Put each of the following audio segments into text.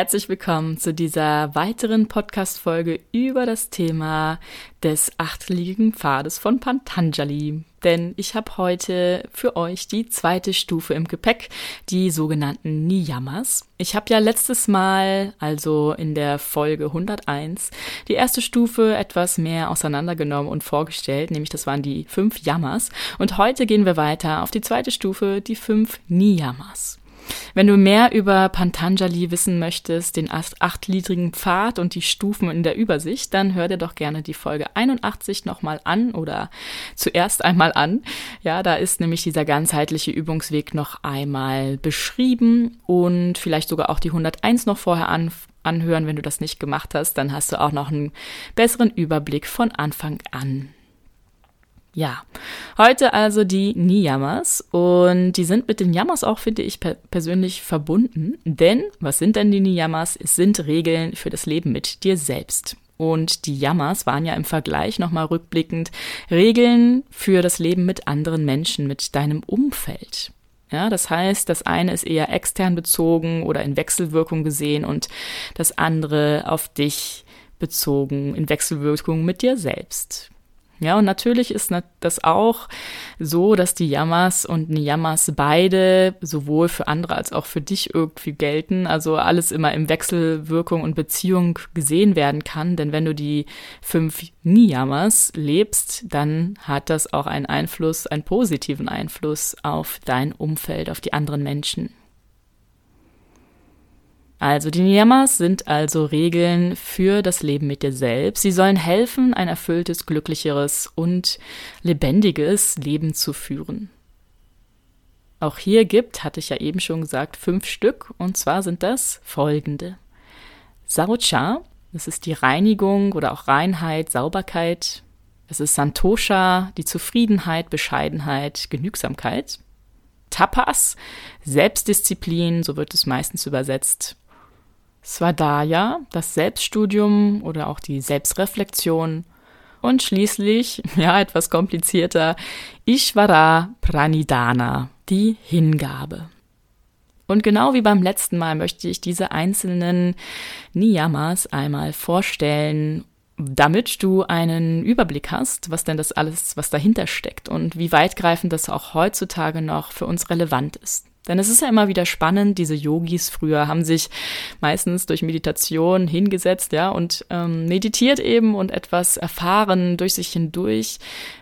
Herzlich willkommen zu dieser weiteren Podcast-Folge über das Thema des achtliegenden Pfades von Pantanjali. Denn ich habe heute für euch die zweite Stufe im Gepäck, die sogenannten Niyamas. Ich habe ja letztes Mal, also in der Folge 101, die erste Stufe etwas mehr auseinandergenommen und vorgestellt, nämlich das waren die fünf Yamas. Und heute gehen wir weiter auf die zweite Stufe, die fünf Niyamas. Wenn du mehr über Pantanjali wissen möchtest, den achtliedrigen Pfad und die Stufen in der Übersicht, dann hör dir doch gerne die Folge 81 nochmal an oder zuerst einmal an. Ja, da ist nämlich dieser ganzheitliche Übungsweg noch einmal beschrieben und vielleicht sogar auch die 101 noch vorher an, anhören, wenn du das nicht gemacht hast, dann hast du auch noch einen besseren Überblick von Anfang an. Ja, heute also die Niyamas und die sind mit den Yamas auch, finde ich, per persönlich verbunden. Denn, was sind denn die Niyamas? Es sind Regeln für das Leben mit dir selbst. Und die Yamas waren ja im Vergleich nochmal rückblickend Regeln für das Leben mit anderen Menschen, mit deinem Umfeld. Ja, das heißt, das eine ist eher extern bezogen oder in Wechselwirkung gesehen und das andere auf dich bezogen in Wechselwirkung mit dir selbst. Ja, und natürlich ist das auch so, dass die Yamas und Niyamas beide sowohl für andere als auch für dich irgendwie gelten. Also alles immer im Wechselwirkung und Beziehung gesehen werden kann. Denn wenn du die fünf Niyamas lebst, dann hat das auch einen Einfluss, einen positiven Einfluss auf dein Umfeld, auf die anderen Menschen. Also die Niyamas sind also Regeln für das Leben mit dir selbst. Sie sollen helfen, ein erfülltes, glücklicheres und lebendiges Leben zu führen. Auch hier gibt, hatte ich ja eben schon gesagt, fünf Stück und zwar sind das folgende. Saucha, das ist die Reinigung oder auch Reinheit, Sauberkeit. Es ist Santosha, die Zufriedenheit, Bescheidenheit, Genügsamkeit. Tapas, Selbstdisziplin, so wird es meistens übersetzt. Svadaya, das Selbststudium oder auch die Selbstreflexion und schließlich, ja, etwas komplizierter, Ishvara Pranidhana, die Hingabe. Und genau wie beim letzten Mal möchte ich diese einzelnen Niyamas einmal vorstellen, damit du einen Überblick hast, was denn das alles, was dahinter steckt und wie weitgreifend das auch heutzutage noch für uns relevant ist. Denn es ist ja immer wieder spannend, diese Yogis früher haben sich meistens durch Meditation hingesetzt, ja, und ähm, meditiert eben und etwas erfahren durch sich hindurch,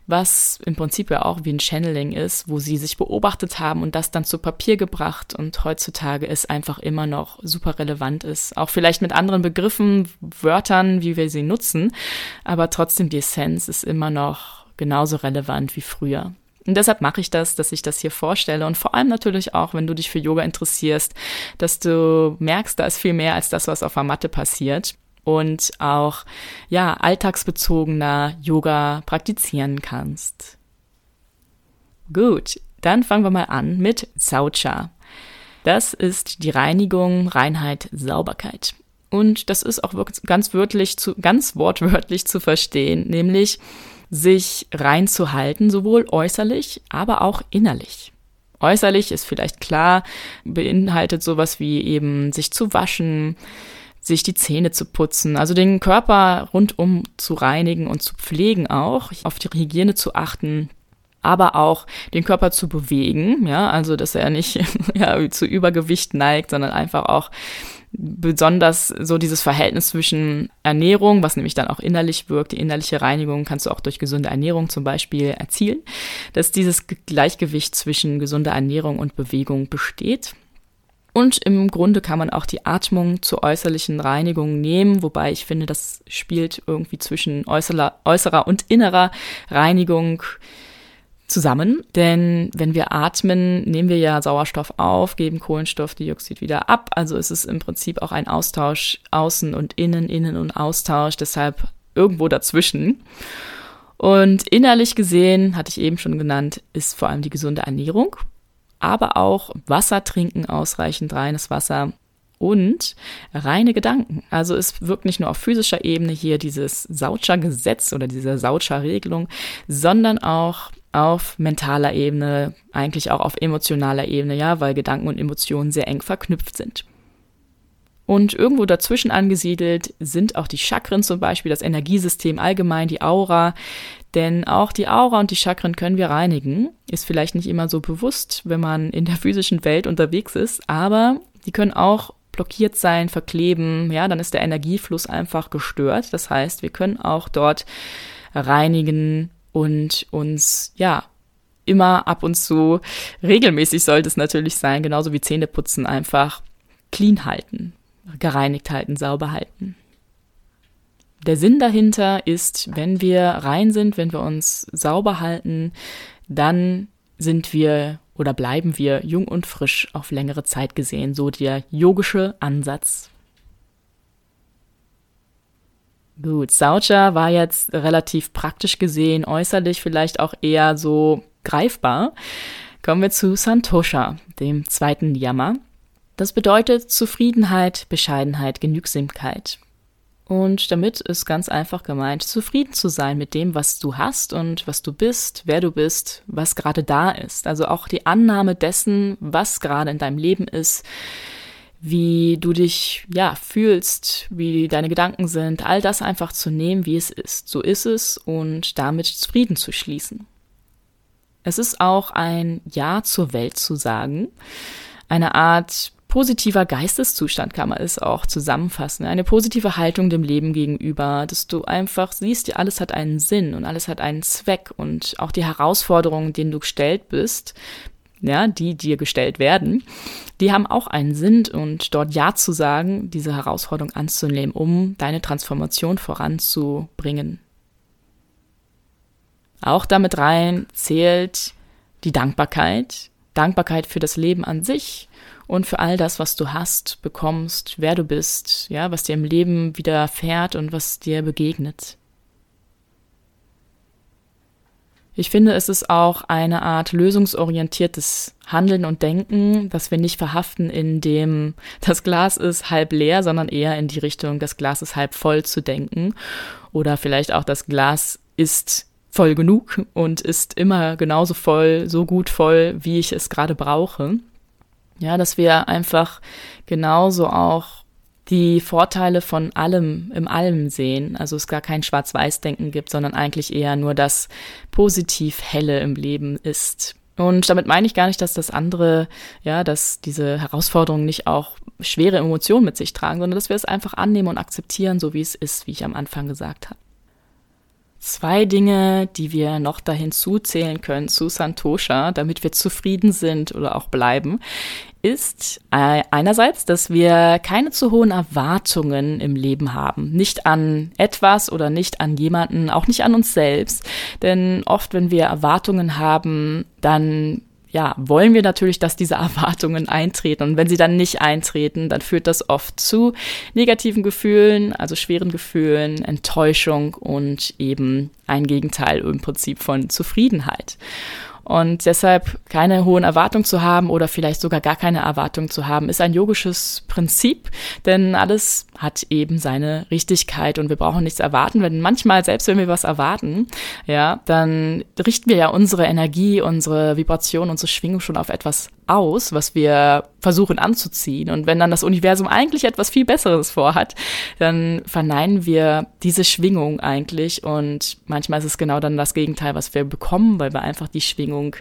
was im Prinzip ja auch wie ein Channeling ist, wo sie sich beobachtet haben und das dann zu Papier gebracht und heutzutage es einfach immer noch super relevant ist. Auch vielleicht mit anderen Begriffen, Wörtern, wie wir sie nutzen, aber trotzdem die Essenz ist immer noch genauso relevant wie früher. Und deshalb mache ich das, dass ich das hier vorstelle und vor allem natürlich auch, wenn du dich für Yoga interessierst, dass du merkst, da ist viel mehr als das, was auf der Matte passiert und auch ja alltagsbezogener Yoga praktizieren kannst. Gut, dann fangen wir mal an mit Saucha. Das ist die Reinigung, Reinheit, Sauberkeit. Und das ist auch ganz wörtlich zu, ganz wortwörtlich zu verstehen, nämlich sich reinzuhalten, sowohl äußerlich, aber auch innerlich. Äußerlich ist vielleicht klar, beinhaltet sowas wie eben sich zu waschen, sich die Zähne zu putzen, also den Körper rundum zu reinigen und zu pflegen auch, auf die Hygiene zu achten, aber auch den Körper zu bewegen, ja, also dass er nicht ja, zu Übergewicht neigt, sondern einfach auch besonders so dieses Verhältnis zwischen Ernährung, was nämlich dann auch innerlich wirkt, die innerliche Reinigung kannst du auch durch gesunde Ernährung zum Beispiel erzielen, dass dieses Gleichgewicht zwischen gesunder Ernährung und Bewegung besteht. Und im Grunde kann man auch die Atmung zur äußerlichen Reinigung nehmen, wobei ich finde, das spielt irgendwie zwischen äußerer, äußerer und innerer Reinigung zusammen. Denn wenn wir atmen, nehmen wir ja Sauerstoff auf, geben Kohlenstoffdioxid wieder ab. Also ist es im Prinzip auch ein Austausch außen und innen, innen und Austausch. Deshalb irgendwo dazwischen. Und innerlich gesehen, hatte ich eben schon genannt, ist vor allem die gesunde Ernährung, aber auch Wasser trinken, ausreichend reines Wasser und reine Gedanken. Also es wirkt nicht nur auf physischer Ebene hier dieses Saucher-Gesetz oder diese Saucher-Regelung, sondern auch auf mentaler Ebene, eigentlich auch auf emotionaler Ebene, ja, weil Gedanken und Emotionen sehr eng verknüpft sind. Und irgendwo dazwischen angesiedelt sind auch die Chakren zum Beispiel, das Energiesystem allgemein, die Aura. Denn auch die Aura und die Chakren können wir reinigen. Ist vielleicht nicht immer so bewusst, wenn man in der physischen Welt unterwegs ist, aber die können auch blockiert sein, verkleben. Ja, dann ist der Energiefluss einfach gestört. Das heißt, wir können auch dort reinigen und uns, ja, immer ab und zu regelmäßig sollte es natürlich sein, genauso wie Zähneputzen einfach clean halten gereinigt halten, sauber halten. Der Sinn dahinter ist, wenn wir rein sind, wenn wir uns sauber halten, dann sind wir oder bleiben wir jung und frisch auf längere Zeit gesehen, so der yogische Ansatz. Gut, Saucha war jetzt relativ praktisch gesehen, äußerlich vielleicht auch eher so greifbar. Kommen wir zu Santosha, dem zweiten Yama. Das bedeutet Zufriedenheit, Bescheidenheit, Genügsamkeit. Und damit ist ganz einfach gemeint, zufrieden zu sein mit dem, was du hast und was du bist, wer du bist, was gerade da ist. Also auch die Annahme dessen, was gerade in deinem Leben ist, wie du dich, ja, fühlst, wie deine Gedanken sind, all das einfach zu nehmen, wie es ist. So ist es und damit zufrieden zu schließen. Es ist auch ein Ja zur Welt zu sagen, eine Art positiver Geisteszustand kann man es auch zusammenfassen. Eine positive Haltung dem Leben gegenüber, dass du einfach siehst, alles hat einen Sinn und alles hat einen Zweck und auch die Herausforderungen, denen du gestellt bist, ja, die dir gestellt werden, die haben auch einen Sinn und dort Ja zu sagen, diese Herausforderung anzunehmen, um deine Transformation voranzubringen. Auch damit rein zählt die Dankbarkeit, Dankbarkeit für das Leben an sich und für all das, was du hast, bekommst, wer du bist, ja, was dir im Leben widerfährt und was dir begegnet. Ich finde, es ist auch eine Art lösungsorientiertes Handeln und Denken, dass wir nicht verhaften in dem, das Glas ist halb leer, sondern eher in die Richtung, das Glas ist halb voll zu denken. Oder vielleicht auch das Glas ist voll genug und ist immer genauso voll, so gut voll, wie ich es gerade brauche. Ja, dass wir einfach genauso auch die Vorteile von allem im Allem sehen. Also es gar kein Schwarz-Weiß-Denken gibt, sondern eigentlich eher nur das positiv Helle im Leben ist. Und damit meine ich gar nicht, dass das andere, ja, dass diese Herausforderungen nicht auch schwere Emotionen mit sich tragen, sondern dass wir es einfach annehmen und akzeptieren, so wie es ist, wie ich am Anfang gesagt habe. Zwei Dinge, die wir noch dahin zuzählen können zu Santosha, damit wir zufrieden sind oder auch bleiben, ist äh, einerseits, dass wir keine zu hohen Erwartungen im Leben haben. Nicht an etwas oder nicht an jemanden, auch nicht an uns selbst. Denn oft, wenn wir Erwartungen haben, dann ja, wollen wir natürlich, dass diese Erwartungen eintreten. Und wenn sie dann nicht eintreten, dann führt das oft zu negativen Gefühlen, also schweren Gefühlen, Enttäuschung und eben ein Gegenteil im Prinzip von Zufriedenheit. Und deshalb keine hohen Erwartungen zu haben oder vielleicht sogar gar keine Erwartungen zu haben, ist ein yogisches Prinzip, denn alles hat eben seine Richtigkeit und wir brauchen nichts erwarten. Wenn manchmal, selbst wenn wir was erwarten, ja, dann richten wir ja unsere Energie, unsere Vibration, unsere Schwingung schon auf etwas aus, was wir versuchen anzuziehen. Und wenn dann das Universum eigentlich etwas viel Besseres vorhat, dann verneinen wir diese Schwingung eigentlich. Und manchmal ist es genau dann das Gegenteil, was wir bekommen, weil wir einfach die Schwingung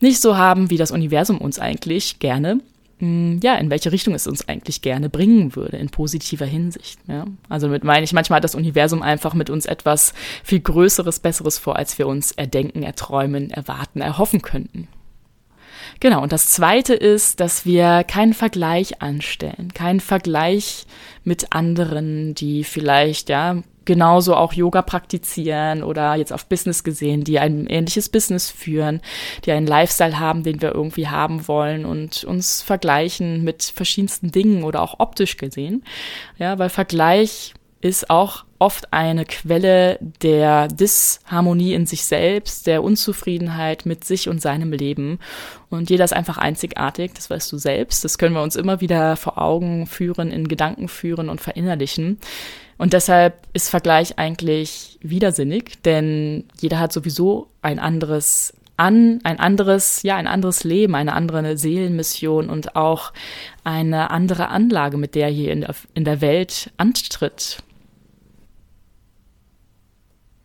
nicht so haben, wie das Universum uns eigentlich gerne hm, ja, in welche Richtung es uns eigentlich gerne bringen würde, in positiver Hinsicht. Ja? Also mit meine ich, manchmal hat das Universum einfach mit uns etwas viel Größeres, Besseres vor, als wir uns erdenken, erträumen, erwarten, erhoffen könnten. Genau, und das Zweite ist, dass wir keinen Vergleich anstellen, keinen Vergleich mit anderen, die vielleicht, ja, genauso auch Yoga praktizieren oder jetzt auf Business gesehen, die ein ähnliches Business führen, die einen Lifestyle haben, den wir irgendwie haben wollen und uns vergleichen mit verschiedensten Dingen oder auch optisch gesehen. Ja, weil Vergleich ist auch oft eine Quelle der Disharmonie in sich selbst, der Unzufriedenheit mit sich und seinem Leben. Und jeder ist einfach einzigartig, das weißt du selbst. Das können wir uns immer wieder vor Augen führen, in Gedanken führen und verinnerlichen. Und deshalb ist Vergleich eigentlich widersinnig, denn jeder hat sowieso ein anderes an ein anderes, ja, ein anderes Leben, eine andere Seelenmission und auch eine andere Anlage, mit der er hier in der, in der Welt antritt.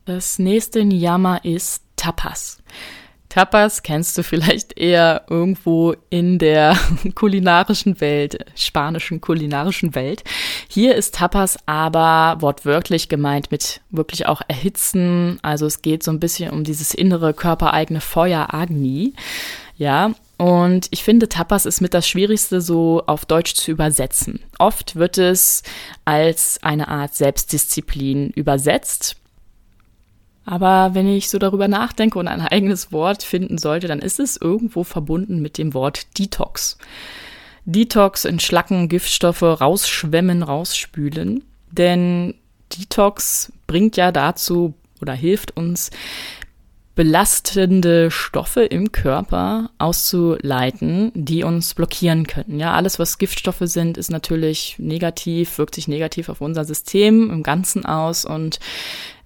Das nächste Niyama ist Tapas. Tapas kennst du vielleicht eher irgendwo in der kulinarischen Welt, spanischen kulinarischen Welt. Hier ist Tapas aber wortwörtlich gemeint mit wirklich auch erhitzen. Also es geht so ein bisschen um dieses innere körpereigene Feuer Agni. Ja, und ich finde, Tapas ist mit das Schwierigste so auf Deutsch zu übersetzen. Oft wird es als eine Art Selbstdisziplin übersetzt. Aber wenn ich so darüber nachdenke und ein eigenes Wort finden sollte, dann ist es irgendwo verbunden mit dem Wort Detox. Detox, entschlacken, Giftstoffe rausschwemmen, rausspülen. Denn Detox bringt ja dazu oder hilft uns, belastende Stoffe im Körper auszuleiten, die uns blockieren können. Ja, alles, was Giftstoffe sind, ist natürlich negativ, wirkt sich negativ auf unser System im Ganzen aus und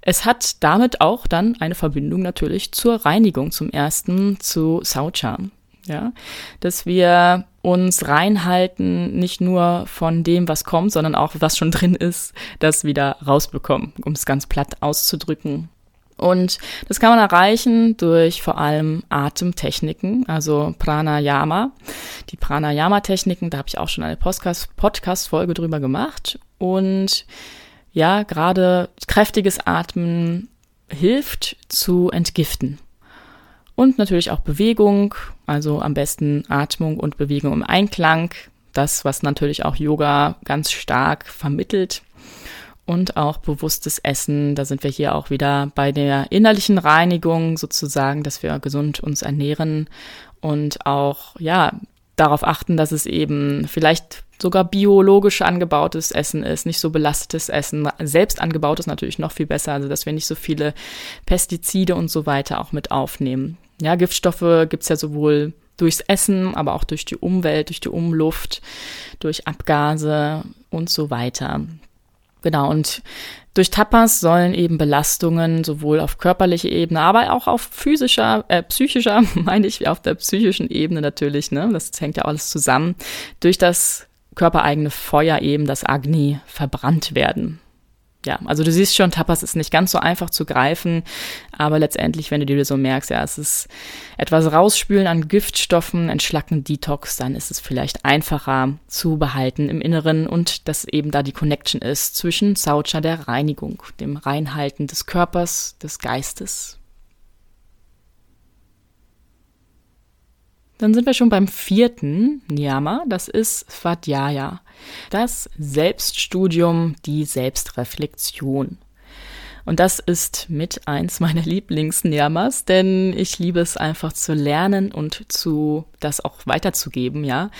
es hat damit auch dann eine Verbindung natürlich zur Reinigung zum ersten zu Saucha. Ja, dass wir uns reinhalten, nicht nur von dem, was kommt, sondern auch was schon drin ist, das wieder rausbekommen, um es ganz platt auszudrücken. Und das kann man erreichen durch vor allem Atemtechniken, also Pranayama. Die Pranayama-Techniken, da habe ich auch schon eine Podcast-Folge drüber gemacht. Und ja, gerade kräftiges Atmen hilft zu entgiften. Und natürlich auch Bewegung, also am besten Atmung und Bewegung im Einklang. Das, was natürlich auch Yoga ganz stark vermittelt. Und auch bewusstes Essen. Da sind wir hier auch wieder bei der innerlichen Reinigung sozusagen, dass wir gesund uns ernähren und auch, ja, darauf achten, dass es eben vielleicht sogar biologisch angebautes Essen ist, nicht so belastetes Essen. Selbst angebautes natürlich noch viel besser, also dass wir nicht so viele Pestizide und so weiter auch mit aufnehmen. Ja, Giftstoffe gibt's ja sowohl durchs Essen, aber auch durch die Umwelt, durch die Umluft, durch Abgase und so weiter. Genau, und durch Tapas sollen eben Belastungen sowohl auf körperlicher Ebene, aber auch auf physischer, äh, psychischer, meine ich, auf der psychischen Ebene natürlich, ne? Das hängt ja alles zusammen, durch das körpereigene Feuer eben, das Agni, verbrannt werden. Ja, also du siehst schon, Tapas ist nicht ganz so einfach zu greifen, aber letztendlich, wenn du dir so merkst, ja, es ist etwas rausspülen an Giftstoffen, entschlacken, Detox, dann ist es vielleicht einfacher zu behalten im Inneren und dass eben da die Connection ist zwischen Saucha, der Reinigung, dem Reinhalten des Körpers, des Geistes. Dann sind wir schon beim vierten Niyama, das ist Svadhyaya, das Selbststudium, die Selbstreflexion. Und das ist mit eins meiner Lieblingsniyamas, denn ich liebe es einfach zu lernen und zu das auch weiterzugeben, ja.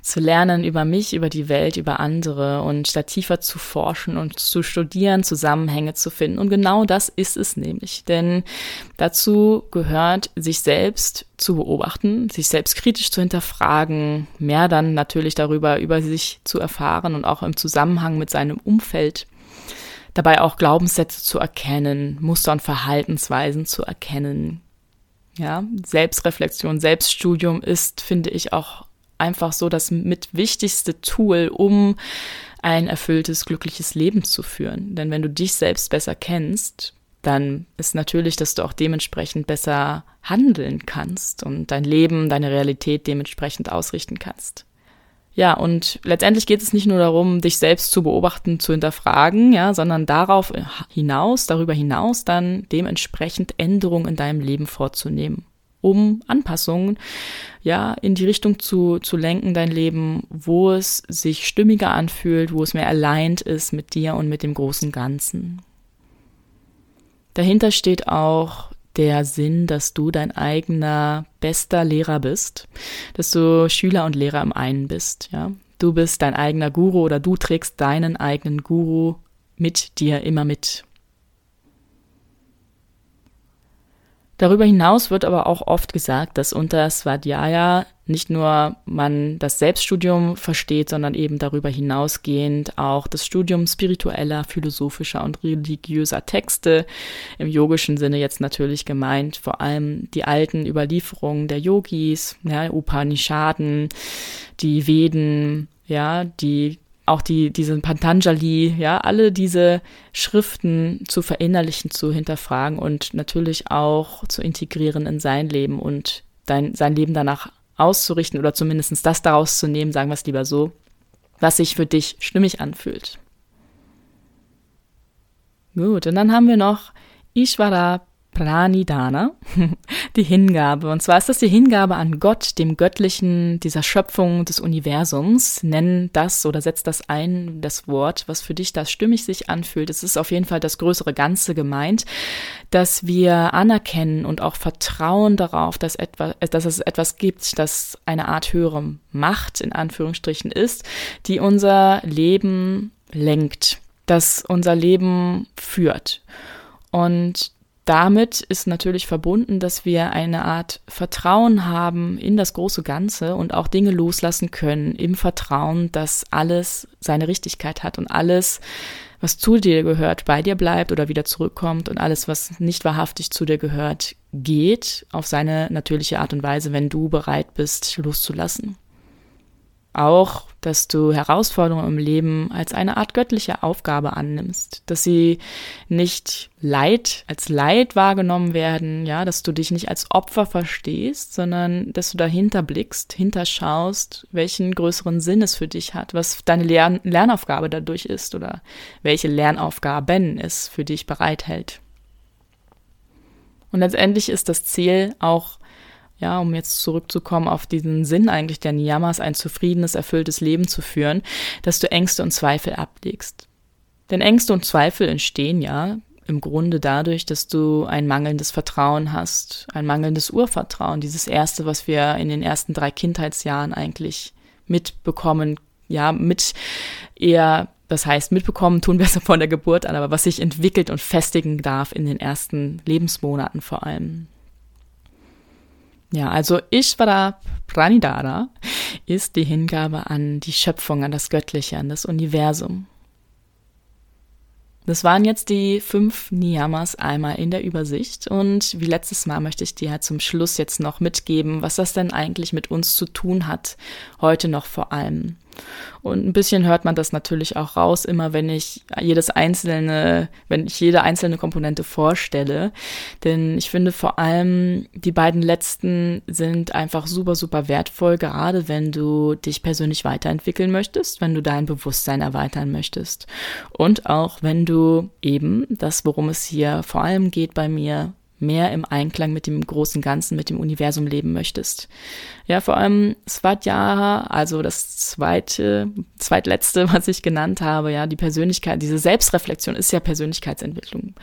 Zu lernen über mich, über die Welt, über andere und da tiefer zu forschen und zu studieren, Zusammenhänge zu finden. Und genau das ist es nämlich. Denn dazu gehört, sich selbst zu beobachten, sich selbst kritisch zu hinterfragen, mehr dann natürlich darüber, über sich zu erfahren und auch im Zusammenhang mit seinem Umfeld dabei auch Glaubenssätze zu erkennen, Muster und Verhaltensweisen zu erkennen. Ja, Selbstreflexion, Selbststudium ist, finde ich, auch einfach so das mit wichtigste Tool, um ein erfülltes, glückliches Leben zu führen. Denn wenn du dich selbst besser kennst, dann ist natürlich, dass du auch dementsprechend besser handeln kannst und dein Leben, deine Realität dementsprechend ausrichten kannst. Ja, und letztendlich geht es nicht nur darum, dich selbst zu beobachten, zu hinterfragen, ja, sondern darauf hinaus, darüber hinaus dann dementsprechend Änderungen in deinem Leben vorzunehmen, um Anpassungen, ja, in die Richtung zu, zu lenken, dein Leben, wo es sich stimmiger anfühlt, wo es mehr aligned ist mit dir und mit dem großen Ganzen. Dahinter steht auch der Sinn, dass du dein eigener bester Lehrer bist, dass du Schüler und Lehrer im einen bist, ja. Du bist dein eigener Guru oder du trägst deinen eigenen Guru mit dir immer mit. Darüber hinaus wird aber auch oft gesagt, dass unter Svadhyaya nicht nur man das Selbststudium versteht, sondern eben darüber hinausgehend auch das Studium spiritueller, philosophischer und religiöser Texte, im yogischen Sinne jetzt natürlich gemeint, vor allem die alten Überlieferungen der Yogis, ja, Upanishaden, die Veden, ja, die auch die, diesen Pantanjali, ja, alle diese Schriften zu verinnerlichen, zu hinterfragen und natürlich auch zu integrieren in sein Leben und dein, sein Leben danach auszurichten oder zumindest das daraus zu nehmen, sagen wir es lieber so, was sich für dich stimmig anfühlt. Gut, und dann haben wir noch Ishvara Pranidana, die Hingabe. Und zwar ist das die Hingabe an Gott, dem Göttlichen, dieser Schöpfung des Universums. Nenn das oder setz das ein, das Wort, was für dich da stimmig sich anfühlt. Es ist auf jeden Fall das größere Ganze gemeint, dass wir anerkennen und auch vertrauen darauf, dass, etwa, dass es etwas gibt, das eine Art höhere Macht in Anführungsstrichen ist, die unser Leben lenkt, das unser Leben führt. Und damit ist natürlich verbunden, dass wir eine Art Vertrauen haben in das große Ganze und auch Dinge loslassen können im Vertrauen, dass alles seine Richtigkeit hat und alles, was zu dir gehört, bei dir bleibt oder wieder zurückkommt und alles, was nicht wahrhaftig zu dir gehört, geht auf seine natürliche Art und Weise, wenn du bereit bist, loszulassen. Auch, dass du Herausforderungen im Leben als eine Art göttliche Aufgabe annimmst, dass sie nicht Leid als Leid wahrgenommen werden, ja, dass du dich nicht als Opfer verstehst, sondern dass du dahinter blickst, hinterschaust, welchen größeren Sinn es für dich hat, was deine Lern Lernaufgabe dadurch ist oder welche Lernaufgaben es für dich bereithält. Und letztendlich ist das Ziel auch ja, um jetzt zurückzukommen auf diesen Sinn eigentlich der Niyamas, ein zufriedenes, erfülltes Leben zu führen, dass du Ängste und Zweifel ablegst. Denn Ängste und Zweifel entstehen ja im Grunde dadurch, dass du ein mangelndes Vertrauen hast, ein mangelndes Urvertrauen, dieses erste, was wir in den ersten drei Kindheitsjahren eigentlich mitbekommen, ja, mit eher das heißt, mitbekommen tun wir es von der Geburt an, aber was sich entwickelt und festigen darf in den ersten Lebensmonaten vor allem. Ja, also Ishvara Pranidhara ist die Hingabe an die Schöpfung, an das Göttliche, an das Universum. Das waren jetzt die fünf Niyamas einmal in der Übersicht und wie letztes Mal möchte ich dir zum Schluss jetzt noch mitgeben, was das denn eigentlich mit uns zu tun hat, heute noch vor allem. Und ein bisschen hört man das natürlich auch raus, immer wenn ich jedes einzelne, wenn ich jede einzelne Komponente vorstelle. Denn ich finde vor allem die beiden letzten sind einfach super, super wertvoll, gerade wenn du dich persönlich weiterentwickeln möchtest, wenn du dein Bewusstsein erweitern möchtest. Und auch wenn du eben das, worum es hier vor allem geht bei mir, mehr im Einklang mit dem großen Ganzen, mit dem Universum leben möchtest. Ja, vor allem Svadhyaya, also das zweite, zweitletzte, was ich genannt habe, ja, die Persönlichkeit, diese Selbstreflexion ist ja Persönlichkeitsentwicklung.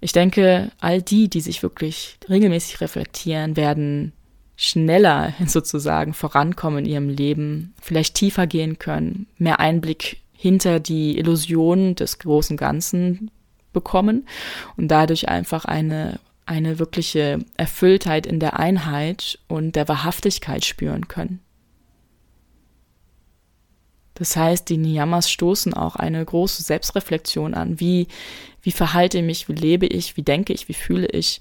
Ich denke, all die, die sich wirklich regelmäßig reflektieren, werden schneller sozusagen vorankommen in ihrem Leben, vielleicht tiefer gehen können, mehr Einblick hinter die Illusion des großen Ganzen bekommen und dadurch einfach eine eine wirkliche Erfülltheit in der Einheit und der Wahrhaftigkeit spüren können. Das heißt, die Niyamas stoßen auch eine große Selbstreflexion an. Wie, wie verhalte ich mich, wie lebe ich, wie denke ich, wie fühle ich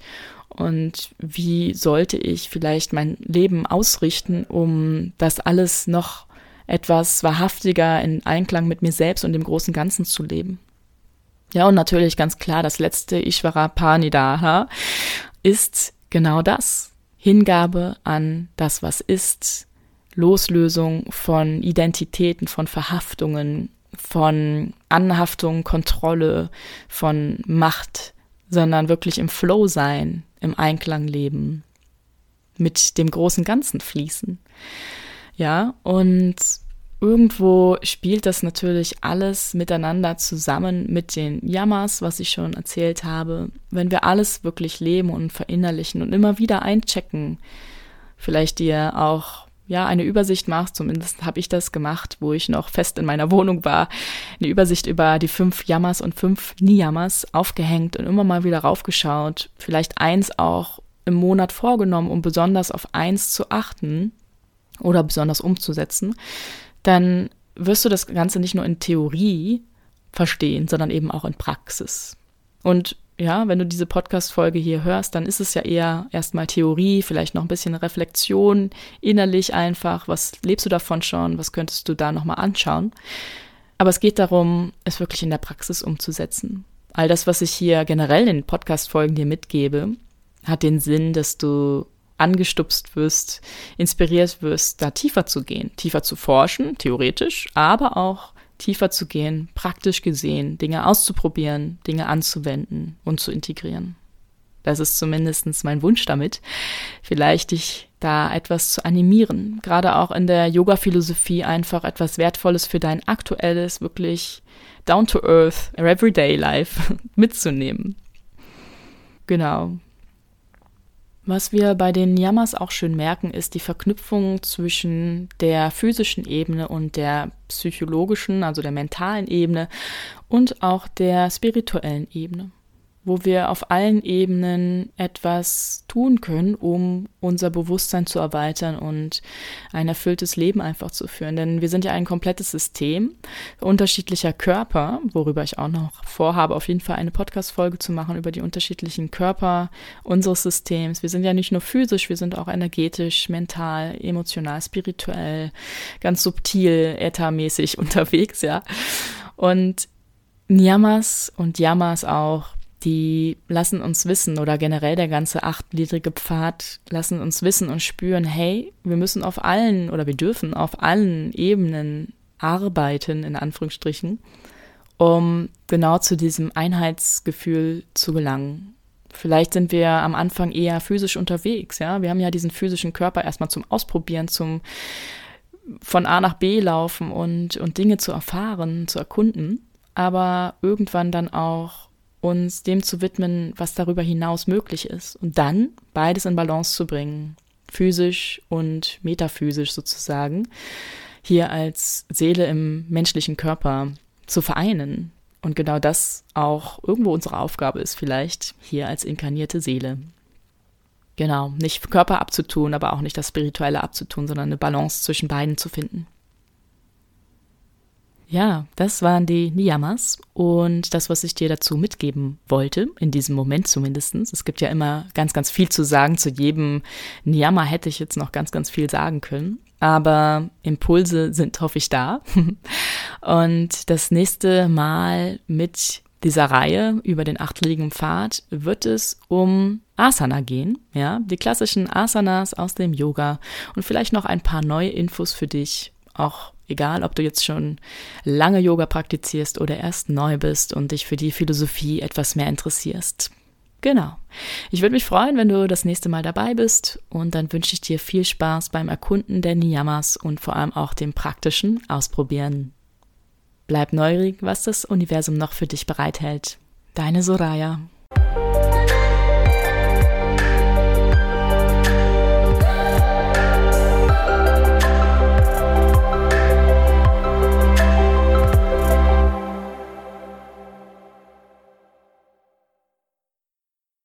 und wie sollte ich vielleicht mein Leben ausrichten, um das alles noch etwas wahrhaftiger in Einklang mit mir selbst und dem großen Ganzen zu leben. Ja, und natürlich ganz klar, das letzte Ishvara Panidaha ist genau das. Hingabe an das, was ist, Loslösung von Identitäten, von Verhaftungen, von Anhaftung, Kontrolle, von Macht, sondern wirklich im Flow sein, im Einklang leben, mit dem großen Ganzen fließen. Ja, und irgendwo spielt das natürlich alles miteinander zusammen mit den Yamas, was ich schon erzählt habe. Wenn wir alles wirklich leben und verinnerlichen und immer wieder einchecken, vielleicht dir auch ja eine Übersicht machst, zumindest habe ich das gemacht, wo ich noch fest in meiner Wohnung war, eine Übersicht über die fünf Yamas und fünf Niyamas aufgehängt und immer mal wieder raufgeschaut, vielleicht eins auch im Monat vorgenommen, um besonders auf eins zu achten oder besonders umzusetzen, dann wirst du das Ganze nicht nur in Theorie verstehen, sondern eben auch in Praxis. Und ja, wenn du diese Podcast-Folge hier hörst, dann ist es ja eher erstmal Theorie, vielleicht noch ein bisschen Reflexion, innerlich einfach. Was lebst du davon schon? Was könntest du da nochmal anschauen? Aber es geht darum, es wirklich in der Praxis umzusetzen. All das, was ich hier generell in Podcast-Folgen dir mitgebe, hat den Sinn, dass du angestupst wirst, inspiriert wirst, da tiefer zu gehen, tiefer zu forschen, theoretisch, aber auch tiefer zu gehen, praktisch gesehen, Dinge auszuprobieren, Dinge anzuwenden und zu integrieren. Das ist zumindest mein Wunsch damit, vielleicht dich da etwas zu animieren, gerade auch in der Yoga-Philosophie einfach etwas Wertvolles für dein aktuelles, wirklich down-to-earth, everyday life mitzunehmen. Genau. Was wir bei den Yamas auch schön merken, ist die Verknüpfung zwischen der physischen Ebene und der psychologischen, also der mentalen Ebene und auch der spirituellen Ebene wo wir auf allen Ebenen etwas tun können, um unser Bewusstsein zu erweitern und ein erfülltes Leben einfach zu führen. Denn wir sind ja ein komplettes System unterschiedlicher Körper, worüber ich auch noch vorhabe, auf jeden Fall eine Podcast-Folge zu machen über die unterschiedlichen Körper unseres Systems. Wir sind ja nicht nur physisch, wir sind auch energetisch, mental, emotional, spirituell, ganz subtil, äthermäßig unterwegs, ja. Und Nyamas und Yamas auch die lassen uns wissen oder generell der ganze achtgliedrige Pfad lassen uns wissen und spüren, hey, wir müssen auf allen oder wir dürfen auf allen Ebenen arbeiten, in Anführungsstrichen, um genau zu diesem Einheitsgefühl zu gelangen. Vielleicht sind wir am Anfang eher physisch unterwegs, ja. Wir haben ja diesen physischen Körper erstmal zum Ausprobieren, zum von A nach B laufen und, und Dinge zu erfahren, zu erkunden, aber irgendwann dann auch uns dem zu widmen, was darüber hinaus möglich ist. Und dann beides in Balance zu bringen, physisch und metaphysisch sozusagen, hier als Seele im menschlichen Körper zu vereinen. Und genau das auch irgendwo unsere Aufgabe ist, vielleicht hier als inkarnierte Seele. Genau, nicht Körper abzutun, aber auch nicht das Spirituelle abzutun, sondern eine Balance zwischen beiden zu finden. Ja, das waren die Niyamas und das, was ich dir dazu mitgeben wollte, in diesem Moment zumindest. Es gibt ja immer ganz, ganz viel zu sagen. Zu jedem Niyama hätte ich jetzt noch ganz, ganz viel sagen können. Aber Impulse sind, hoffe ich, da. Und das nächste Mal mit dieser Reihe über den achtliegenden Pfad wird es um Asana gehen, ja, die klassischen Asanas aus dem Yoga und vielleicht noch ein paar neue Infos für dich, auch Egal, ob du jetzt schon lange Yoga praktizierst oder erst neu bist und dich für die Philosophie etwas mehr interessierst. Genau. Ich würde mich freuen, wenn du das nächste Mal dabei bist und dann wünsche ich dir viel Spaß beim Erkunden der Niyamas und vor allem auch dem praktischen Ausprobieren. Bleib neugierig, was das Universum noch für dich bereithält. Deine Soraya.